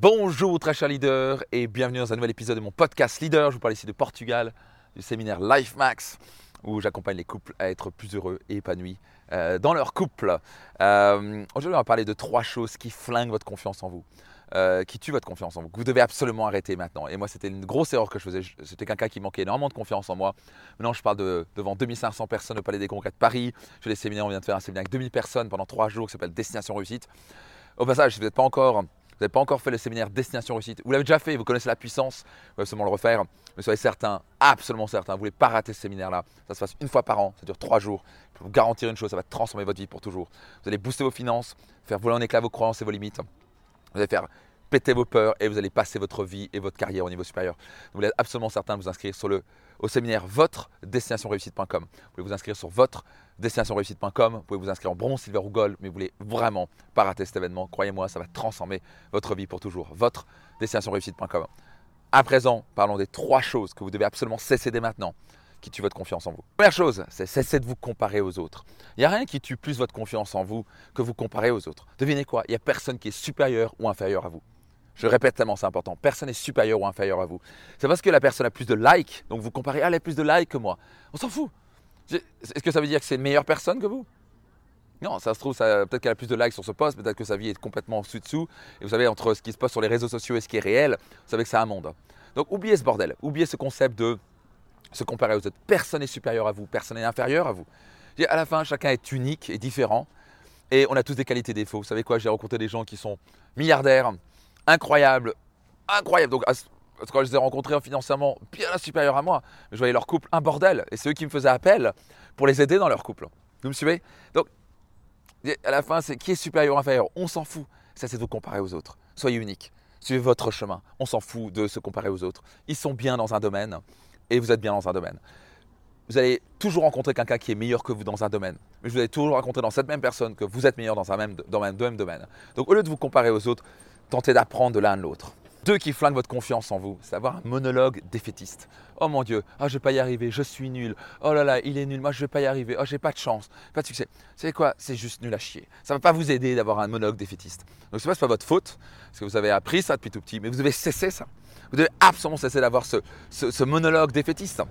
Bonjour très chers leaders et bienvenue dans un nouvel épisode de mon podcast Leader. Je vous parle ici de Portugal, du séminaire Life Max où j'accompagne les couples à être plus heureux et épanouis euh, dans leur couple. Euh, Aujourd'hui, on va parler de trois choses qui flinguent votre confiance en vous, euh, qui tuent votre confiance en vous, que vous devez absolument arrêter maintenant. Et moi, c'était une grosse erreur que je faisais. C'était quelqu'un qui manquait énormément de confiance en moi. Maintenant, je parle de, devant 2500 personnes au Palais des Congrès de Paris. Je fais des séminaires, on vient de faire un séminaire avec 2000 personnes pendant trois jours qui s'appelle Destination Réussite. Au passage, si vous n'êtes pas encore vous n'avez pas encore fait le séminaire Destination Réussite, vous l'avez déjà fait, vous connaissez la puissance, vous pouvez absolument le refaire, mais soyez certain, absolument certain, vous ne voulez pas rater ce séminaire-là. Ça se passe une fois par an, ça dure trois jours. Je peux vous garantir une chose, ça va transformer votre vie pour toujours. Vous allez booster vos finances, faire voler en éclat vos croyances et vos limites. Vous allez faire péter vos peurs et vous allez passer votre vie et votre carrière au niveau supérieur. Vous voulez absolument certain de vous inscrire sur le, au séminaire votre destinationreussite.com. Vous pouvez vous inscrire sur votre destinationreussite.com. Vous pouvez vous inscrire en bronze, silver ou gold, mais vous voulez vraiment pas rater cet événement. Croyez-moi, ça va transformer votre vie pour toujours. Votre destinationreussite.com. À présent, parlons des trois choses que vous devez absolument cesser dès maintenant qui tuent votre confiance en vous. Première chose, c'est cesser de vous comparer aux autres. Il n'y a rien qui tue plus votre confiance en vous que vous comparer aux autres. Devinez quoi? Il n'y a personne qui est supérieur ou inférieur à vous. Je répète tellement, c'est important. Personne n'est supérieur ou inférieur à vous. C'est parce que la personne a plus de likes, donc vous comparez, ah, elle a plus de likes que moi. On s'en fout. Est-ce que ça veut dire que c'est une meilleure personne que vous? Non, ça se trouve, peut-être qu'elle a plus de likes sur ce poste, peut-être que sa vie est complètement sous-dessous. Et vous savez, entre ce qui se passe sur les réseaux sociaux et ce qui est réel, vous savez que c'est un monde. Donc oubliez ce bordel, oubliez ce concept de se comparer aux autres. Personne n'est supérieur à vous, personne n'est inférieur à vous. À la fin, chacun est unique et différent. Et on a tous des qualités défauts. Vous savez quoi? J'ai rencontré des gens qui sont milliardaires, incroyable, incroyable. Donc, quand je les ai rencontrés financièrement bien supérieurs à moi, je voyais leur couple un bordel. Et c'est eux qui me faisaient appel pour les aider dans leur couple. Vous me suivez? Donc, à la fin, c'est qui est supérieur ou inférieur? On s'en fout. Ça, c'est de comparer aux autres. Soyez unique. Suivez votre chemin. On s'en fout de se comparer aux autres. Ils sont bien dans un domaine et vous êtes bien dans un domaine. Vous allez toujours rencontrer quelqu'un qui est meilleur que vous dans un domaine. Mais vous allez toujours rencontrer dans cette même personne que vous êtes meilleur dans un même, dans un même domaine. Donc, au lieu de vous comparer aux autres, tentez d'apprendre de l'un de l'autre. Deux qui flinguent votre confiance en vous, c'est avoir un monologue défaitiste. Oh mon Dieu, ah, je vais pas y arriver, je suis nul. Oh là là, il est nul, moi je vais pas y arriver. Oh, j'ai pas de chance, pas de succès. Vous savez quoi C'est juste nul à chier. Ça va pas vous aider d'avoir un monologue défaitiste. Donc c'est pas, pas votre faute, parce que vous avez appris ça depuis tout petit, mais vous devez cesser ça. Vous devez absolument cesser d'avoir ce, ce monologue défaitiste.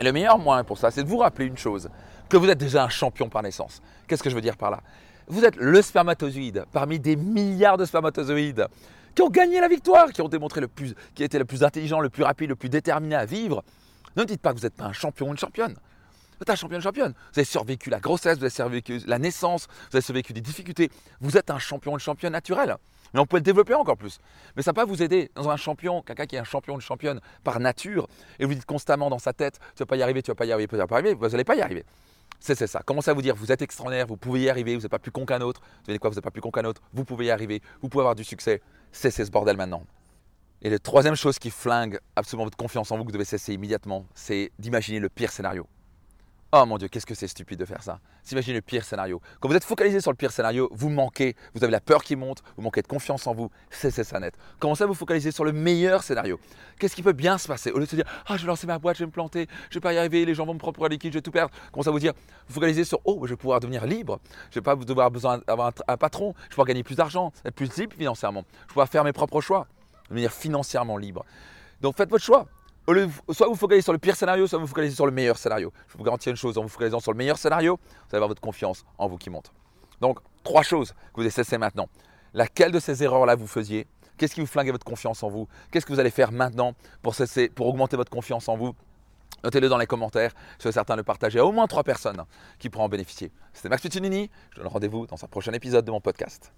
Et le meilleur moyen pour ça, c'est de vous rappeler une chose, que vous êtes déjà un champion par naissance. Qu'est-ce que je veux dire par là? Vous êtes le spermatozoïde parmi des milliards de spermatozoïdes qui ont gagné la victoire, qui ont démontré le plus, qui étaient le plus intelligent, le plus rapide, le plus déterminé à vivre. Ne dites pas que vous n'êtes pas un champion ou une championne. Vous êtes un champion une championne. Vous avez survécu la grossesse, vous avez survécu la naissance, vous avez survécu des difficultés. Vous êtes un champion une championne naturel. Mais on peut le développer encore plus. Mais ça ne va vous aider dans un champion, quelqu'un qui est un champion une championne par nature, et vous dites constamment dans sa tête, tu ne vas pas y arriver, tu ne vas pas y arriver, tu vas pas y arriver, vous n'allez pas y arriver. C'est ça. Commencez à vous dire, vous êtes extraordinaire, vous pouvez y arriver, vous n'êtes pas plus con qu'un autre. Vous savez quoi, vous n'êtes pas plus con qu'un autre, vous pouvez y arriver, vous pouvez avoir du succès. Cessez ce bordel maintenant. Et la troisième chose qui flingue absolument votre confiance en vous, que vous devez cesser immédiatement, c'est d'imaginer le pire scénario. Oh mon Dieu, qu'est-ce que c'est stupide de faire ça. S'imaginer le pire scénario. Quand vous êtes focalisé sur le pire scénario, vous manquez, vous avez la peur qui monte, vous manquez de confiance en vous, c'est ça net. Commencez à vous focaliser sur le meilleur scénario? Qu'est-ce qui peut bien se passer? Au lieu de se dire, ah, je vais lancer ma boîte, je vais me planter, je vais pas y arriver, les gens vont me prendre pour un liquide, je vais tout perdre. Commencez à vous dire, vous focalisez sur, oh, je vais pouvoir devenir libre, je vais pas devoir besoin d'avoir un, patron, je vais pouvoir gagner plus d'argent, être plus libre financièrement, je vais pouvoir faire mes propres choix, devenir financièrement libre. Donc faites votre choix soit vous focalisez sur le pire scénario, soit vous focalisez sur le meilleur scénario. Je vous garantis une chose, en vous focalisant sur le meilleur scénario, vous allez avoir votre confiance en vous qui monte. Donc, trois choses que vous devez cesser maintenant. Laquelle de ces erreurs-là vous faisiez? Qu'est-ce qui vous flinguait votre confiance en vous? Qu'est-ce que vous allez faire maintenant pour, cesser, pour augmenter votre confiance en vous? Notez-le dans les commentaires. Soyez certain de le partager à au moins trois personnes qui pourront en bénéficier. C'était Max Piccinini. Je vous donne rendez-vous dans un prochain épisode de mon podcast.